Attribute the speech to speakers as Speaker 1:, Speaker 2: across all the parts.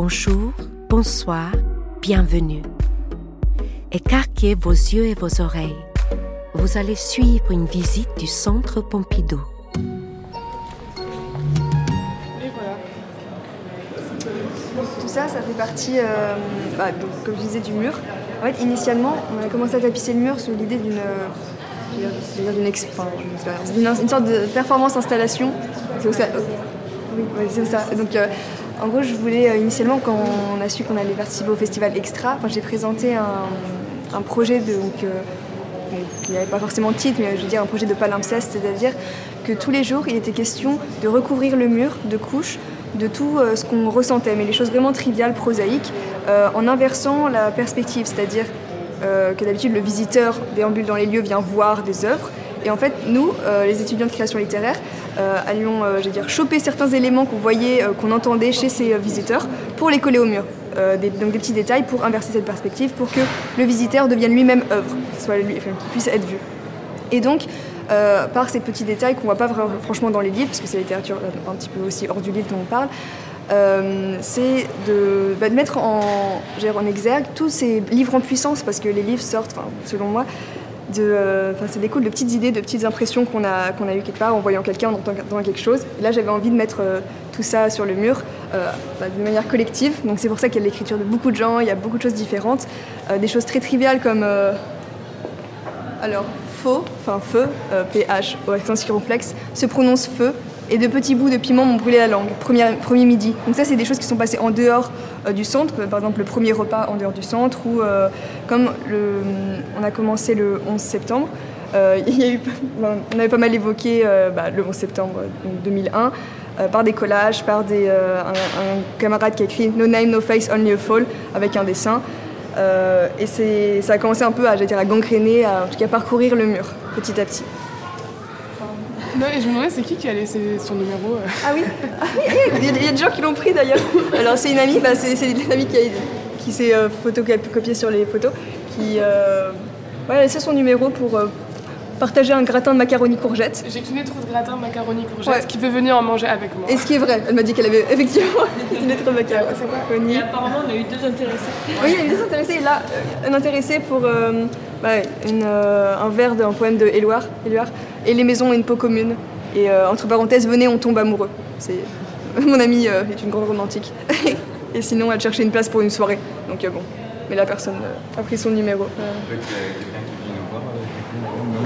Speaker 1: Bonjour, bonsoir, bienvenue. Écarquez vos yeux et vos oreilles. Vous allez suivre une visite du Centre Pompidou.
Speaker 2: Tout ça, ça fait partie, euh, bah, donc, comme je disais, du mur. En fait, initialement, on a commencé à tapisser le mur sous l'idée d'une euh, d'une d'une- une sorte de performance installation. C'est ça. Oui, c'est ça. Donc, euh, en gros, je voulais euh, initialement, quand on a su qu'on allait participer au festival Extra, j'ai présenté un, projet de, donc, pas forcément de titre, mais je veux dire un projet de palimpseste, c'est-à-dire que tous les jours, il était question de recouvrir le mur de couches de tout euh, ce qu'on ressentait, mais les choses vraiment triviales, prosaïques, euh, en inversant la perspective, c'est-à-dire que d'habitude le visiteur déambule dans les lieux, vient voir des œuvres, et en fait, nous, euh, les étudiants de création littéraire, euh, allions, euh, dire, choper certains éléments qu'on voyait, qu'on entendait chez ces visiteurs, pour les coller au mur. Donc des petits détails pour inverser cette perspective, pour que le visiteur devienne lui-même œuvre, soit lui, puisse être vu. Et donc, par ces petits détails qu'on voit pas vra- franchement dans les livres, parce que c'est la littérature un petit peu aussi hors du livre dont on parle, c'est de, bah, de mettre en, en exergue tous ces livres en puissance, parce que les livres sortent, selon moi, de, euh, ça découle de petites idées, de petites impressions qu'on a, qu'on a eues quelque part en voyant quelqu'un, en entendant quelque chose. Là, j'avais envie de mettre euh, tout ça sur le mur euh, bah, de manière collective. Donc c'est pour ça qu'il y a l'écriture de beaucoup de gens, il y a beaucoup de choses différentes. Des choses très triviales comme... alors, faux, enfin feu, euh, PH au accent circonflexe, se prononce feu, et de petits bouts de piment m'ont brûlé la langue, premier, premier midi. Donc ça, c'est des choses qui sont passées en dehors euh, du centre, euh, par exemple le premier repas en dehors du centre, ou euh, comme on a commencé le 11 septembre, on avait pas mal évoqué bah, le 11 septembre euh, donc 2001, euh, par des collages, par des, un, camarade qui a écrit No name, no face, only a fall, avec un dessin. Et ça a commencé un peu à, à gangréner, à en tout cas parcourir le mur petit à petit.
Speaker 3: Non, et je me demandais, c'est qui qui a laissé son numéro euh
Speaker 2: Ah oui, Ah oui, oui, il y, a- il y a des gens qui l'ont pris d'ailleurs. Alors c'est une amie, bah, c'est une amie qui, a- qui s'est euh, photocopiée sur les photos, qui euh, ouais, a laissé son numéro pour euh, partager un gratin de macaroni courgette.
Speaker 3: J'ai cuisiné trop de gratin, macaroni, courgette,
Speaker 2: Ouais.
Speaker 3: qui veut venir en manger avec moi.
Speaker 2: Et ce qui est vrai, elle m'a dit qu'elle avait effectivement cuisiné trop de macaroni.
Speaker 4: Et apparemment, on a eu deux intéressés.
Speaker 2: Oui, il y a des intéressés. Et là, euh, un intéressé pour euh, bah, une, euh, un vers d'un poème de Éluard, Éluard, Et les maisons ont une peau commune. Et euh, entre parenthèses, venez, on tombe amoureux. C'est Mon amie euh, est une grande romantique. Et sinon, elle cherchait une place pour une soirée. Donc euh, bon. Mais la personne a pris son numéro. Euh,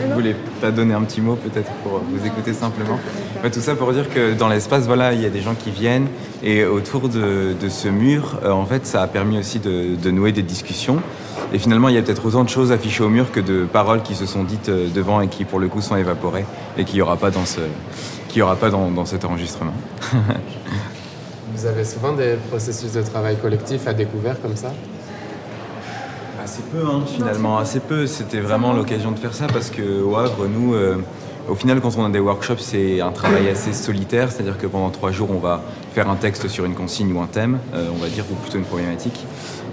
Speaker 5: Vous voulez pas donner un petit mot peut-être pour vous écouter simplement Ouais, Tout ça pour dire que dans l'espace, voilà, il y a des gens qui viennent et autour de, de ce mur, en fait, ça a permis aussi de, de nouer des discussions. Et finalement, il y a peut-être autant de choses affichées au mur que de paroles qui se sont dites euh, devant et qui, pour le coup, sont évaporées et qu'il n'y aura pas dans ce, qu'il y aura pas dans, dans cet enregistrement.
Speaker 6: Vous avez souvent des processus de travail collectif à découvert comme ça?
Speaker 5: Assez peu, hein, finalement, assez peu. C'était vraiment l'occasion de faire ça parce que au Havre, nous, euh, au final, quand on a des workshops, c'est un travail assez solitaire, c'est-à-dire que pendant trois jours, on va faire un texte sur une consigne ou un thème, euh, on va dire, ou plutôt une problématique.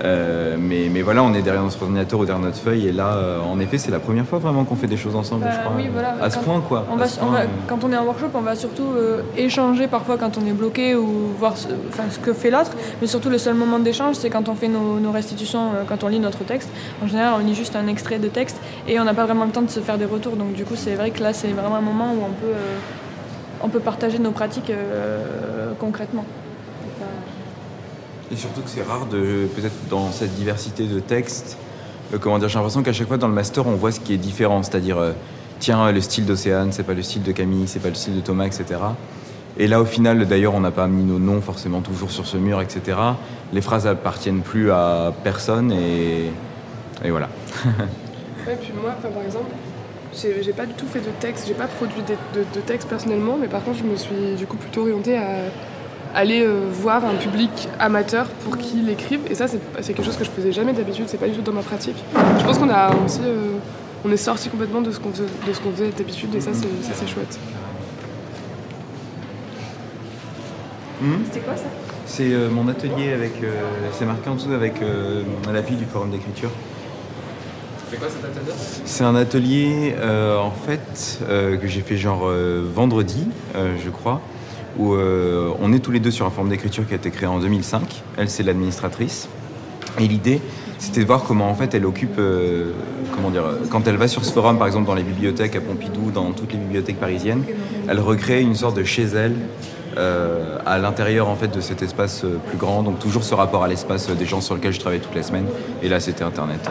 Speaker 5: Euh, mais, mais voilà, on est derrière notre ordinateur ou derrière notre feuille, et là, euh, en effet, c'est la première fois vraiment qu'on fait des choses ensemble,
Speaker 4: Bah
Speaker 5: je crois.
Speaker 4: oui, voilà.
Speaker 5: À ce
Speaker 4: Quand-
Speaker 5: point, quoi.
Speaker 4: On
Speaker 5: À
Speaker 4: va,
Speaker 5: ce
Speaker 4: on
Speaker 5: point,
Speaker 4: va-
Speaker 5: euh,
Speaker 4: quand on est en workshop, on va surtout euh, échanger parfois quand on est bloqué ou voir ce, que fait l'autre. Mais surtout, le seul moment d'échange, c'est quand on fait nos, nos restitutions, quand on lit notre texte. En général, on lit juste un extrait de texte et on n'a pas vraiment le temps de se faire des retours. Donc, du coup, c'est vrai que là, c'est vraiment un moment où on peut, on peut partager nos pratiques concrètement.
Speaker 5: Et surtout que c'est rare de peut-être dans cette diversité de textes. euh, comment dire, j'ai l'impression qu'à chaque fois dans le master on voit ce qui est différent, c'est-à-dire euh, tiens le style d'Océane, c'est pas le style de Camille, c'est pas le style de Thomas, etc. Et là au final d'ailleurs on n'a pas mis nos noms forcément toujours sur ce mur, etc. Les phrases appartiennent plus à personne et, et voilà.
Speaker 3: Ouais, puis moi, par exemple, j'ai j'ai pas du tout fait de texte, j'ai pas produit de texte personnellement, mais par contre, je me suis du coup plutôt orientée à aller euh, voir un public amateur pour qu'il écrive. Et ça, c'est quelque chose que je faisais jamais d'habitude, c'est pas du tout dans ma pratique. Je pense qu'on a aussi. euh, on est sorti complètement de ce qu'on faisait, de ce qu'on faisait d'habitude, et ça, c'est chouette.
Speaker 2: C'était quoi ça?
Speaker 5: C'est euh, mon atelier avec, euh, c'est marqué en dessous avec euh, la fille du forum d'écriture.
Speaker 6: C'est quoi cet atelier?
Speaker 5: C'est un atelier euh, en fait euh, que j'ai fait genre euh, vendredi, euh, je crois, où euh, on est tous les deux sur un forme d'écriture qui a été créé en 2005. Elle, c'est l'administratrice. Et l'idée, c'était de voir comment en fait elle occupe, euh, comment dire, quand elle va sur ce forum, par exemple dans les bibliothèques à Pompidou, dans toutes les bibliothèques parisiennes, elle recrée une sorte de chez elle euh, à l'intérieur en fait de cet espace plus grand. Donc toujours ce rapport à l'espace des gens sur lequel je travaille toutes les semaines. Et là, c'était Internet.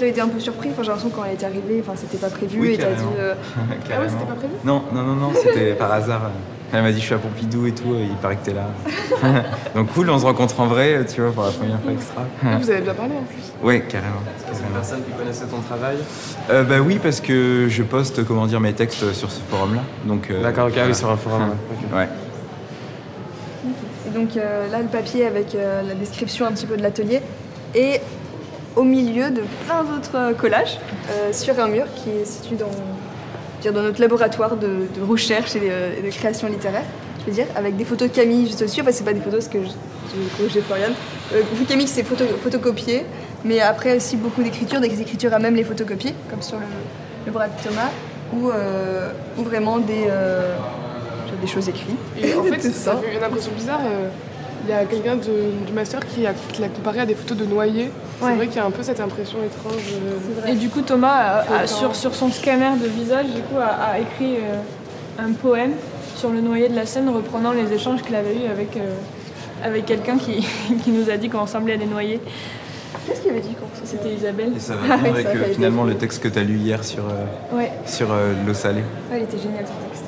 Speaker 2: As été un peu surpris, enfin, j'ai l'impression que quand elle est arrivée, enfin, c'était pas prévu
Speaker 5: Oui,
Speaker 2: et t'as dit. euh,
Speaker 3: Ah ouais, c'était pas prévu
Speaker 5: Non, non, non, non, c'était par hasard. Elle m'a dit je suis à Pompidou et tout, il paraît que t'es là. Donc cool, on se rencontre en vrai, tu vois, pour la première fois extra.
Speaker 3: Vous avez bien parlé en plus.
Speaker 5: Ouais, carrément.
Speaker 6: Est-ce que personne qui connaissait ton travail
Speaker 5: Euh, bah oui, parce que je poste, comment dire, mes textes sur ce forum-là. Donc. euh,
Speaker 6: D'accord, ok, ah
Speaker 5: voilà.
Speaker 6: oui, sur un forum. ouais.
Speaker 2: Et donc euh, là, le papier avec euh, la description un petit peu de l'atelier et au milieu de plein d'autres collages euh, sur un mur qui est situé dans, dire, dans notre laboratoire de, de recherche et de, et de création littéraire, je veux dire, avec des photos de Camille juste au-dessus. Enfin, c'est pas des photos, parce que je- j'ai Florian. Euh, Camille, c'est photo, photocopié, mais après aussi beaucoup d'écritures, des écritures à même les photocopier, comme sur le, le bras de Thomas, ou, euh, ou vraiment des, euh, des choses écrites.
Speaker 3: Et en fait, ça
Speaker 2: ça.
Speaker 3: fait une impression bizarre. Il y a quelqu'un du master qui a- qui l'a comparé à des photos de noyés. C'est
Speaker 2: Ouais.
Speaker 3: vrai qu'il y a un peu cette impression étrange. euh,
Speaker 4: Et du coup, Thomas, a- a-
Speaker 3: Flottant.
Speaker 4: sur, sur son scanner de visage, du coup, a, a écrit euh, un poème sur le noyer de la Seine, reprenant les échanges qu'il avait eus avec, euh, avec quelqu'un qui, qui nous a dit qu'on ressemblait à des noyés.
Speaker 2: Qu'est-ce qu'il avait dit quand
Speaker 4: C'était Isabelle.
Speaker 5: Et ça
Speaker 2: Ah
Speaker 5: va bien avec
Speaker 2: ça,
Speaker 5: euh,
Speaker 2: ça a été
Speaker 5: finalement le texte que tu as lu hier sur, euh,
Speaker 4: Ouais.
Speaker 5: sur euh, l'eau salée.
Speaker 2: Ouais, il était génial ton texte.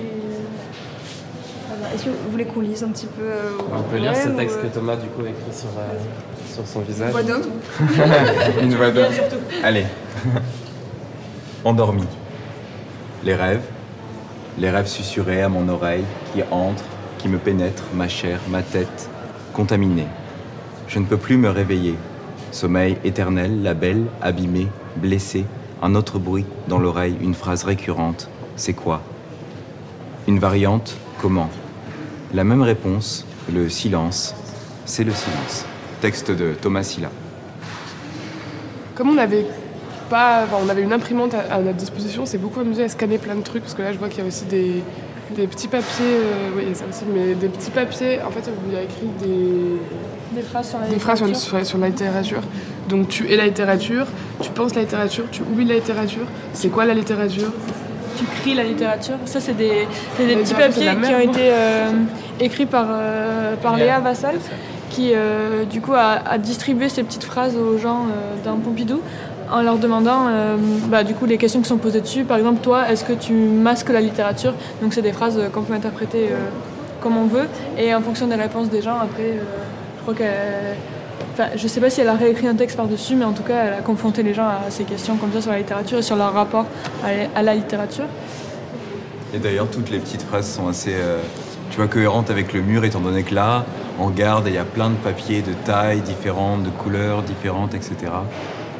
Speaker 2: Et... Est-ce que vous voulez qu'on lise un petit peu euh,
Speaker 6: On peut lire ce texte
Speaker 2: ou,
Speaker 6: que
Speaker 2: euh,
Speaker 6: Thomas du coup écrit sur, euh, sur son visage.
Speaker 2: Voix d'homme
Speaker 5: Une voix d'homme. Allez. Endormi. Les rêves. Les rêves susurrés à mon oreille qui entrent, qui me pénètrent, ma chair, ma tête, contaminée. Je ne peux plus me réveiller. Sommeil éternel, la belle, abîmée, blessée, un autre bruit dans l'oreille, une phrase récurrente. C'est quoi? Une variante, comment? La même réponse, le silence, c'est le silence. Texte de Thomas Silla.
Speaker 3: Comme on avait pas, enfin, on avait une imprimante à, à notre disposition, c'est beaucoup amusé à scanner plein de trucs parce que là je vois qu'il y a aussi des, des petits papiers, euh, oui il y a ça aussi, mais des petits papiers. En fait, il y a écrit des,
Speaker 4: Des phrases sur la
Speaker 3: des phrases sur,
Speaker 4: littérature.
Speaker 3: sur- sur la littérature. Donc tu es la littérature, tu penses la littérature, tu oublies la littérature. C'est quoi la littérature?
Speaker 4: Tu cries la littérature. Ça, c'est des,
Speaker 3: La
Speaker 4: petits
Speaker 3: c'est
Speaker 4: papiers qui ont été euh, écrits par, euh, par Léa Vassal, qui euh, du coup a, distribué ces petites phrases aux gens euh, dans Pompidou en leur demandant euh, bah, du coup les questions qui sont posées dessus. Par exemple, toi, est-ce que tu masques la littérature? Donc c'est des phrases qu'on peut interpréter comme on veut et en fonction des réponses des gens. Après, je crois qu'elle je sais pas si elle a réécrit un texte par-dessus, mais en tout cas, elle a confronté les gens à ces questions comme ça sur la littérature et sur leur rapport à, la littérature.
Speaker 5: Et d'ailleurs, toutes les petites phrases sont assez, tu vois, cohérentes avec le mur, étant donné que là, en garde, il y a plein de papiers de tailles différentes, de couleurs différentes, etc.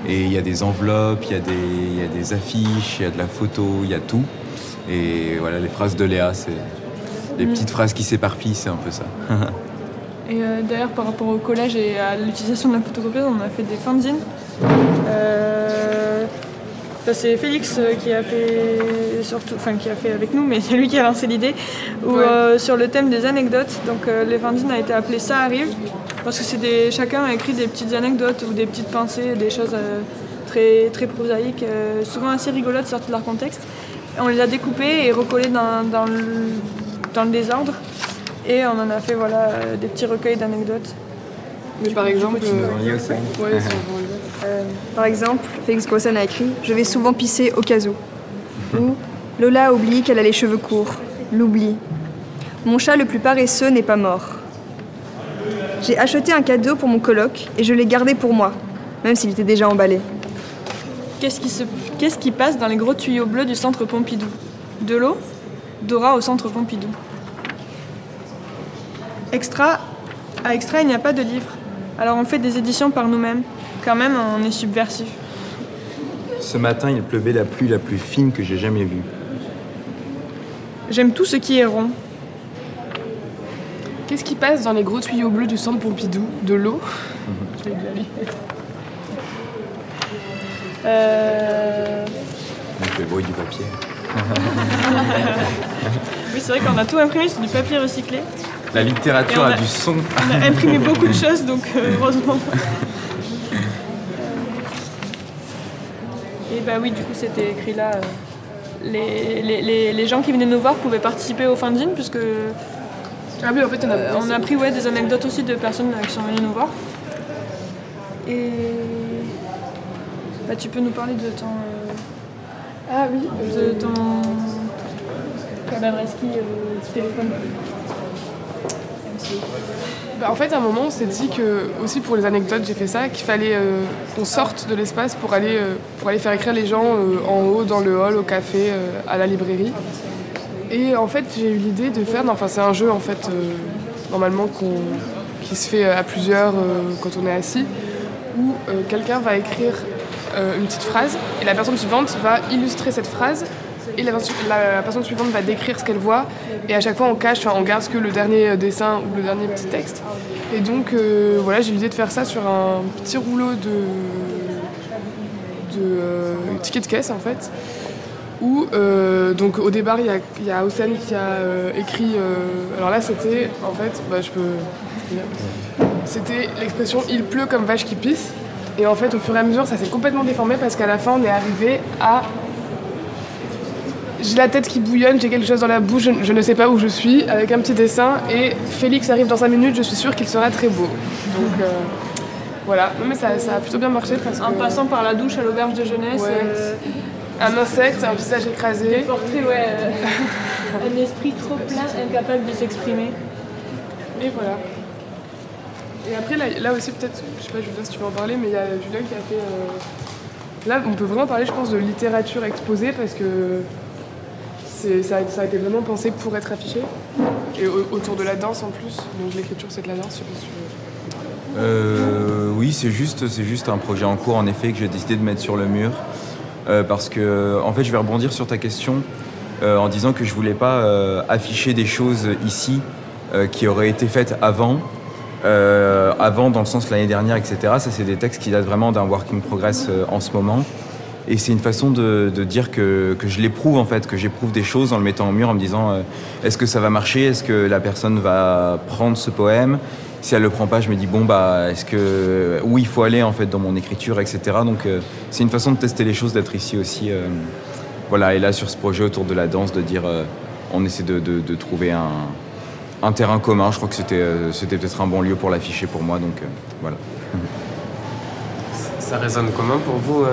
Speaker 5: Et il y a des enveloppes, il y, a des- il y a des affiches, il y a de la photo, il y a tout. Et voilà, les phrases de Léa, c'est les petites phrases qui s'éparpillent, c'est un peu ça.
Speaker 4: Et euh, d'ailleurs, par rapport au collège et à l'utilisation de la photocopieuse, on a fait des fanzines. Euh, c'est Félix euh, qui a fait surtout, enfin qui a fait avec nous, mais c'est lui qui a lancé l'idée, où,
Speaker 3: Ouais.
Speaker 4: euh, sur le thème des anecdotes. Donc euh, a été appelé Ça arrive, parce que c'est des, chacun a écrit des petites anecdotes ou des petites pensées, des choses euh, très très prosaïques, souvent assez rigolotes sorties de leur contexte. On les a découpées et recollées dans, dans le, dans le désordre. Et on en a fait voilà, des petits recueils d'anecdotes.
Speaker 3: Mais par exemple,
Speaker 5: Ils
Speaker 3: euh,
Speaker 5: aussi.
Speaker 3: ouais,
Speaker 2: Euh, Par exemple, Félix Grossan a écrit Je vais souvent pisser au cas où. Ou Lola a oublié qu'elle a les cheveux courts. L'oubli. Mon chat le plus paresseux n'est pas mort. J'ai acheté un cadeau pour mon coloc et je l'ai gardé pour moi, même s'il était déjà emballé.
Speaker 4: Qu'est-ce qui, se... Qu'est-ce qui passe dans les gros tuyaux bleus du centre Pompidou? De l'eau? Dora au centre Pompidou. Extra. À Extra, il n'y a pas de livre. Alors on fait des éditions par nous-mêmes. Quand même, on est subversif.
Speaker 5: Ce matin, il pleuvait la pluie la plus fine que j'ai jamais vue.
Speaker 4: J'aime tout ce qui est rond.
Speaker 3: Qu'est-ce qui passe dans les gros tuyaux bleus du centre Pompidou? De l'eau?
Speaker 4: Euh,
Speaker 5: Donc le bruit du papier.
Speaker 4: oui, c'est vrai qu'on a tout imprimé sur du papier recyclé.
Speaker 5: La littérature a, du son.
Speaker 4: On a imprimé beaucoup de choses, donc euh, heureusement. Et bah oui, du coup, c'était écrit là. Euh, les, les, les, gens qui venaient nous voir pouvaient participer au fanzine, puisque.
Speaker 3: Ah oui, en fait, on a,
Speaker 4: euh, on a pris ouais, des anecdotes aussi de personnes qui sont venues nous voir. Et. Bah, tu peux nous parler de ton.
Speaker 3: Ah oui,
Speaker 4: de ton. Adresse qui, téléphone
Speaker 3: bah, en fait, à un moment, on s'est dit que, aussi pour les anecdotes, j'ai fait ça, qu'il fallait euh, qu'on sorte de l'espace pour aller, euh, faire écrire les gens euh, en haut, dans le hall, au café, à la librairie. Et en fait, j'ai eu l'idée de faire. Enfin, c'est un jeu, en fait, normalement, qui se fait à plusieurs quand on est assis, où quelqu'un va écrire une petite phrase et la personne suivante va illustrer cette phrase et la, personne suivante va décrire ce qu'elle voit et à chaque fois on cache, on garde que le dernier euh, dessin ou le dernier petit texte. Et donc euh, voilà, j'ai l'idée de faire ça sur un petit rouleau de, de euh, ticket de caisse en fait. Où donc au départ il y a, y qui a écrit. alors là c'était en fait, bah, je peux. C'était l'expression il pleut comme vache qui pisse. Et en fait au fur et à mesure ça s'est complètement déformé parce qu'à la fin on est arrivé à j'ai la tête qui bouillonne, j'ai quelque chose dans la bouche, je, ne sais pas où je suis, avec un petit dessin. Et Félix arrive dans 5 minutes, je suis sûre qu'il sera très beau. Donc euh, voilà, mais ça, a plutôt bien marché. Parce
Speaker 4: en passant par la douche à l'auberge de jeunesse. Euh,
Speaker 3: un insecte, un visage écrasé.
Speaker 4: Portrait, ouais. Euh, un esprit trop plein, incapable de s'exprimer.
Speaker 3: Et voilà. Et après, là, aussi, peut-être, je sais pas, Julien, si tu veux en parler, mais il y a Julien qui a fait. Là, on peut vraiment parler, je pense, de littérature exposée parce que ça, a été vraiment pensé pour être affiché. Et autour de la danse en plus. Donc l'écriture, c'est de la danse, je
Speaker 5: euh, oui, c'est juste, c'est juste un projet en cours, en effet, que j'ai décidé de mettre sur le mur. Euh, parce que, en fait, je vais rebondir sur ta question euh, en disant que je voulais pas afficher des choses ici qui auraient été faites avant. avant, dans le sens l'année dernière, etc. Ça, c'est des textes qui datent vraiment d'un working progress en ce moment. Et c'est une façon de, dire que, je l'éprouve en fait, que j'éprouve des choses en le mettant au mur, en me disant euh, est-ce que ça va marcher, est-ce que la personne va prendre ce poème? Si elle le prend pas, je me dis bon bah est-ce que où il faut aller en fait dans mon écriture, etc. Donc euh, c'est une façon de tester les choses, d'être ici aussi. Euh, voilà, et là sur ce projet autour de la danse, de dire on essaie de, trouver un, terrain commun. Je crois que c'était c'était peut-être un bon lieu pour l'afficher pour moi, donc voilà.
Speaker 6: Ça résonne comment pour vous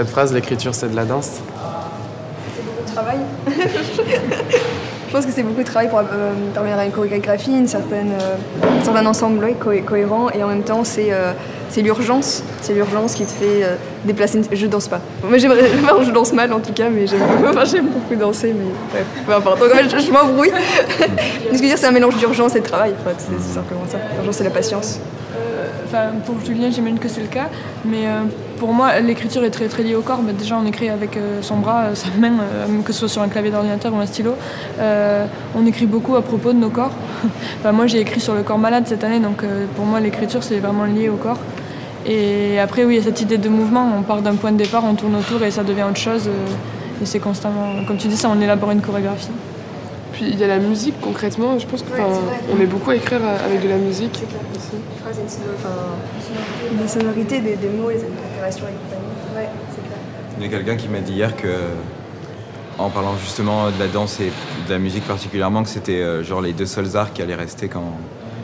Speaker 6: cette phrase, l'écriture, c'est de la danse
Speaker 2: C'est beaucoup de travail. Je pense que c'est beaucoup de travail pour euh, à une chorégraphie, une certaine, euh, un certain ensemble cohérent, et en même temps, c'est euh, l'urgence. C'est l'urgence qui te fait déplacer. Je danse pas. Moi, j'aimerais je danse mal en tout cas, mais j'aime beaucoup danser, mais peu importe. Je, m'embrouille. Que dire, c'est un mélange d'urgence et de travail. c'est simplement ça. L'urgence et la patience.
Speaker 4: Pour Julien, j'imagine que c'est le cas, mais pour moi, l'écriture est très, très liée au corps. déjà, on écrit avec euh, son bras, euh, sa main, euh, que ce soit sur un clavier d'ordinateur ou un stylo. on écrit beaucoup à propos de nos corps. moi, j'ai écrit sur le corps malade cette année, donc pour moi, l'écriture, c'est vraiment lié au corps. Et après, oui, il y a cette idée de mouvement. On part d'un point de départ, on tourne autour et ça devient autre chose. et c'est constamment, comme tu dis, ça, on élabore une chorégraphie.
Speaker 3: Puis il y a la musique concrètement, je pense qu'on est, beaucoup à écrire avec de la musique.
Speaker 2: Des sonorités, des, des mots, les interactions avec Ouais, c'est clair.
Speaker 5: Il y a quelqu'un qui m'a dit hier que, en parlant justement de la danse et de la musique particulièrement, que c'était euh, genre les deux seuls arts qui allaient rester quand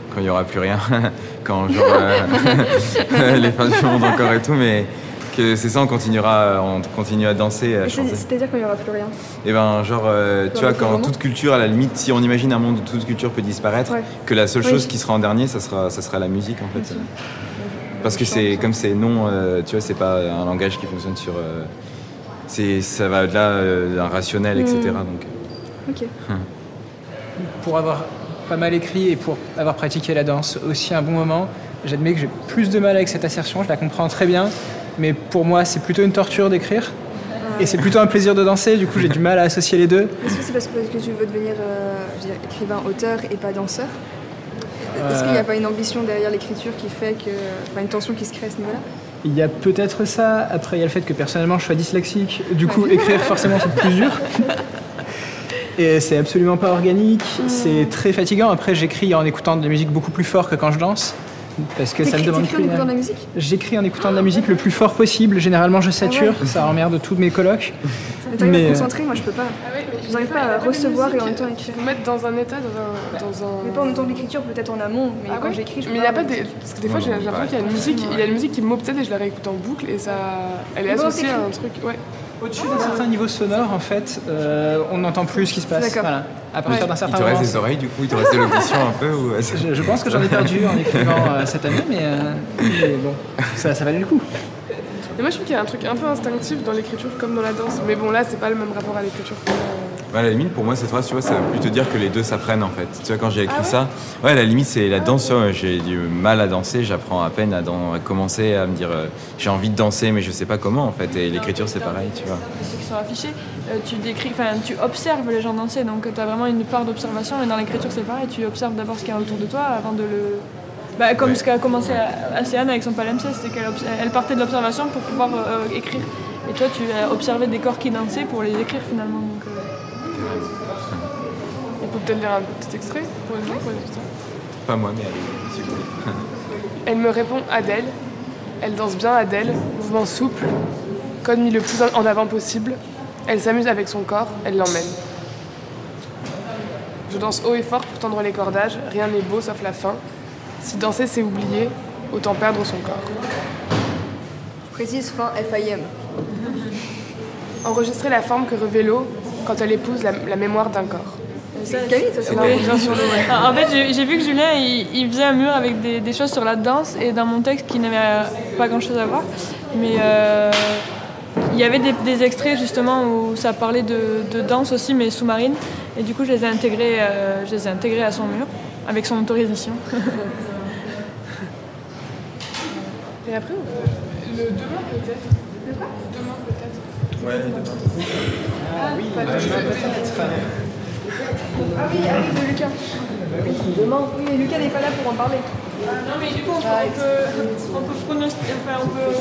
Speaker 5: quand il n'y aura plus rien, quand genre euh, les fins du monde encore et tout, mais c'est ça, on continuera, on continue à danser, à chanter.
Speaker 2: C'est-à-dire qu'il n'y aura plus rien
Speaker 5: Et eh ben, genre, euh, tu vois, quand toute culture, à la limite, si on imagine un monde où toute culture peut disparaître, que la seule chose qui sera en dernier, ça sera, ça sera la musique, en fait. Parce que c'est comme c'est non, euh, tu vois, c'est pas un langage qui fonctionne sur. Euh, c'est ça va au-delà d'un rationnel, etc. Hmm. Donc.
Speaker 2: Ok.
Speaker 7: pour avoir pas mal écrit et pour avoir pratiqué la danse aussi un bon moment, j'admets que j'ai plus de mal avec cette assertion, je la comprends très bien, mais pour moi, c'est plutôt une torture d'écrire. Et c'est plutôt un plaisir de danser, du coup j'ai du mal à associer les deux.
Speaker 2: Est-ce que c'est parce que tu veux devenir euh, écrivain, auteur et pas danseur Est-ce qu'il n'y a pas une ambition derrière l'écriture qui fait que. Enfin, une tension qui se crée à ce niveau-là
Speaker 7: Il y a peut-être ça. Après, il y a le fait que personnellement, je sois dyslexique. Du coup, écrire, forcément, c'est plus dur. Et c'est absolument pas organique. C'est très fatigant. Après, j'écris en écoutant de la musique beaucoup plus fort que quand je danse. Parce que ça me demande
Speaker 2: T'écris en écoutant de la musique
Speaker 7: J'écris en écoutant de la musique le plus fort possible. Généralement, je sature.
Speaker 2: Ah
Speaker 7: Ça emmerde tous mes colocs.
Speaker 2: À
Speaker 7: Mais,
Speaker 2: te
Speaker 7: euh,
Speaker 2: concentrer, moi je peux pas.
Speaker 3: Ah ouais, mais
Speaker 2: J'arrive pas à recevoir et en même temps écrire.
Speaker 3: Vous mettre dans un état, dans un. Dans un...
Speaker 2: Mais pas en même temps l'écriture, peut-être en amont, mais
Speaker 3: Ah
Speaker 2: quand
Speaker 3: ouais
Speaker 2: j'écris, je
Speaker 3: Mais il n'y a pas des. Parce que des fois, j'ai j'ai l'impression qu'il y a une musique, il y a une musique qui m'obsède et je la réécoute en boucle et ça. Elle est associée à un truc. Ouais.
Speaker 7: Au-dessus d'un certain niveau sonore, en fait, euh, on n'entend plus ce qui se passe.
Speaker 2: D'accord.
Speaker 7: Voilà. À partir
Speaker 3: Ouais.
Speaker 7: d'un
Speaker 5: Il
Speaker 7: certain
Speaker 5: te
Speaker 7: moment.
Speaker 5: reste des oreilles du coup, il te reste de l'audition un peu ou...
Speaker 7: Je, je pense que j'en ai perdu en écrivant euh, cette année, mais, euh, mais bon, ça, ça valait le coup.
Speaker 3: Et moi, je trouve qu'il y a un truc un peu instinctif dans l'écriture comme dans la danse. Mais bon, là, c'est pas le même rapport à l'écriture. Euh,
Speaker 5: à la limite, pour moi, cette phrase, tu vois, ça veut plus te dire que les deux s'apprennent en fait. Tu vois, quand j'ai écrit
Speaker 3: Ah ouais
Speaker 5: ça, ouais, à la limite, c'est la danse. j'ai du mal à danser, j'apprends à peine à, dan- à commencer à me dire euh, j'ai envie de danser, mais je sais pas comment en fait. Et l'écriture, c'est pareil, tu vois.
Speaker 4: Ceux qui sont affichés, euh, tu décris, enfin, tu observes les gens danser, donc tu as vraiment une part d'observation. Et dans l'écriture, c'est pareil, tu observes d'abord ce qu'il y a autour de toi avant de le. Bah, comme
Speaker 5: Ouais.
Speaker 4: ce qu'a commencé Océane avec son palimpseste, c'est qu'elle partait de l'observation pour pouvoir euh, écrire. Et toi, tu as observé des corps qui dansaient pour les écrire finalement. Donc, euh,
Speaker 3: On peut peut-être lire un petit extrait pour histoire.
Speaker 5: Pas moi, mais allez, si vous voulez.
Speaker 3: Elle me répond Adèle. Elle danse bien Adèle, mouvement souple, code mis le plus en avant possible. Elle s'amuse avec son corps, elle l'emmène. Je danse haut et fort pour tendre les cordages, rien n'est beau sauf la fin. Si danser c'est oublier, autant perdre son corps.
Speaker 2: Je précise fin FIM.
Speaker 3: Enregistrer la forme que revêt l'eau quand elle épouse la, la mémoire d'un corps.
Speaker 2: Ça.
Speaker 4: Ah, En fait, j'ai vu que Julien, il, il faisait un mur avec des, des choses sur la danse et dans mon texte qui n'avait euh, pas grand-chose à voir. Mais euh, il y avait des, des extraits justement où ça parlait de, de danse aussi, mais sous-marine. Et du coup, je les ai intégrés, euh, je les ai intégrés à son mur avec son autorisation.
Speaker 3: Et après, on peut- le demain peut-être. Demain peut-être.
Speaker 5: Ouais, demain.
Speaker 3: Ah oui, pas de
Speaker 2: Ah oui, ah oui, de Lucas. Demain. Oui, mais Lucas n'est pas là pour en parler.
Speaker 4: Non, mais du coup, on peut, on peut, on peut pronostiquer, enfin, on peut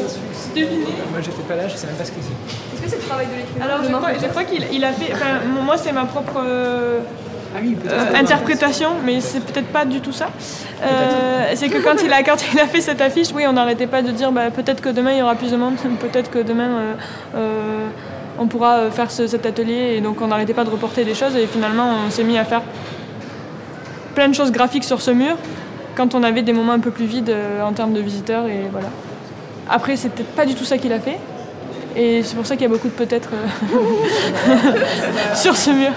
Speaker 4: deviner.
Speaker 7: Moi, j'étais pas là, je sais même pas ce que c'est.
Speaker 2: Est-ce que c'est le travail de l'écrivain
Speaker 4: Alors, je crois, je crois qu'il il a fait. Enfin, moi, c'est ma propre. euh,
Speaker 7: Ah oui.
Speaker 4: Euh, interprétation, mais c'est peut-être pas du tout ça. Euh, c'est que quand il, a, quand il a fait cette affiche, oui, on n'arrêtait pas de dire bah, peut-être que demain il y aura plus de monde, peut-être que demain euh, euh, on pourra euh, faire ce- cet atelier, et donc on n'arrêtait pas de reporter des choses, et finalement on s'est mis à faire plein de choses graphiques sur ce mur quand on avait des moments un peu plus vides euh, en termes de visiteurs, et voilà. Après, c'est peut-être pas du tout ça qu'il a fait. Et c'est pour ça qu'il y a beaucoup de peut-être euh, sur ce mur.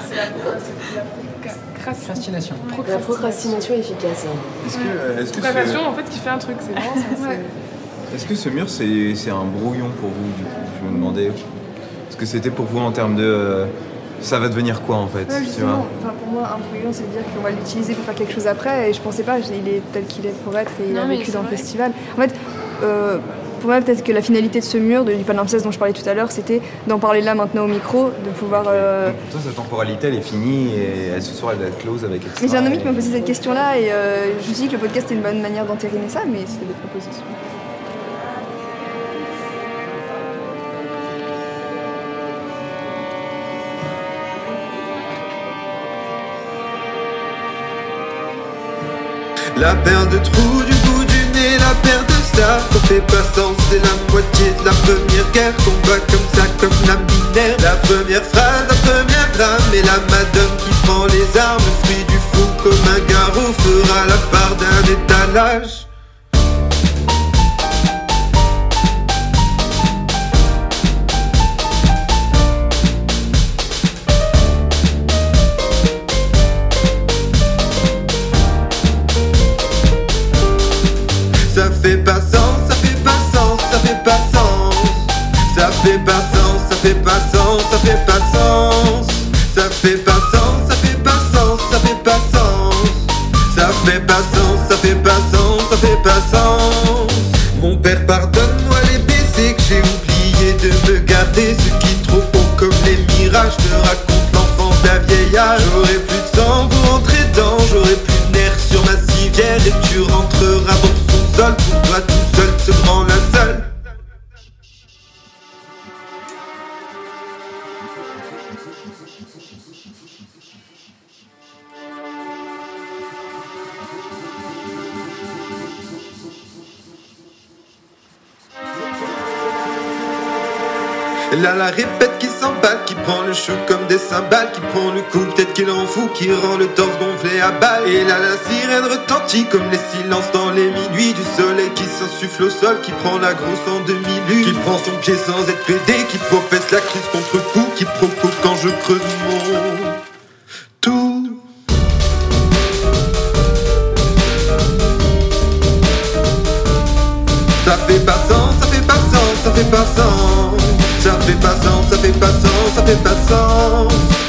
Speaker 7: Procrastination.
Speaker 8: La procrastination efficace. hein.
Speaker 5: Est-ce que, est-ce que,
Speaker 3: Proclamation,
Speaker 5: ce,
Speaker 3: en fait, qui fait un truc, c'est c'est-
Speaker 5: est-ce que ce mur, c'est c'est un brouillon pour vous du coup? Je me demandais. Que c'était pour vous en termes de. euh, ça va devenir quoi en fait
Speaker 2: Ouais,
Speaker 5: tu vois
Speaker 2: justement, enfin, pour moi, un brouillon, c'est de dire qu'on va l'utiliser pour faire quelque chose après, et je pensais pas, il est tel qu'il est pour être, et il
Speaker 4: Non,
Speaker 2: a vécu dans le festival. En fait, euh, pour moi, peut-être que la finalité de ce mur, de, du palimpseste dont je parlais tout à l'heure, c'était d'en parler là maintenant au micro, de pouvoir. euh,
Speaker 5: Toi, sa temporalité, elle est finie et elle, ce soir, elle va être close avec.
Speaker 2: Mais j'ai un ami qui m'a posé cette question-là, et euh, je me suis dit que le podcast était une bonne manière d'entériner ça, mais c'était des propositions.
Speaker 9: La paire de trous du bout du nez, la paire de stars qu'on fait pas sens, c'est la moitié de la première guerre qu'on bat comme ça, comme la binaire. La première phrase, la première drame, et la madame qui prend les armes, fruit du fou comme un garrot, fera la part d'un étalage. Fait pas ça la répète qui s'emballe, qui prend le chou comme des cymbales, qui prend le coup, peut-être qu'il rend fou, qui rend le torse gonflé à balle. Et là la sirène retentit comme les silences dans les minuits du soleil qui s'insuffle au sol, qui prend la grosse en demi-lune, qui prend son pied sans être pédé, qui professe la crise contre coup, qui provoque quand je creuse mon tout. Ça fait pas sens, ça fait pas sens, ça fait pas sens. Ça fait pas sens, ça fait pas sens, ça fait pas sens.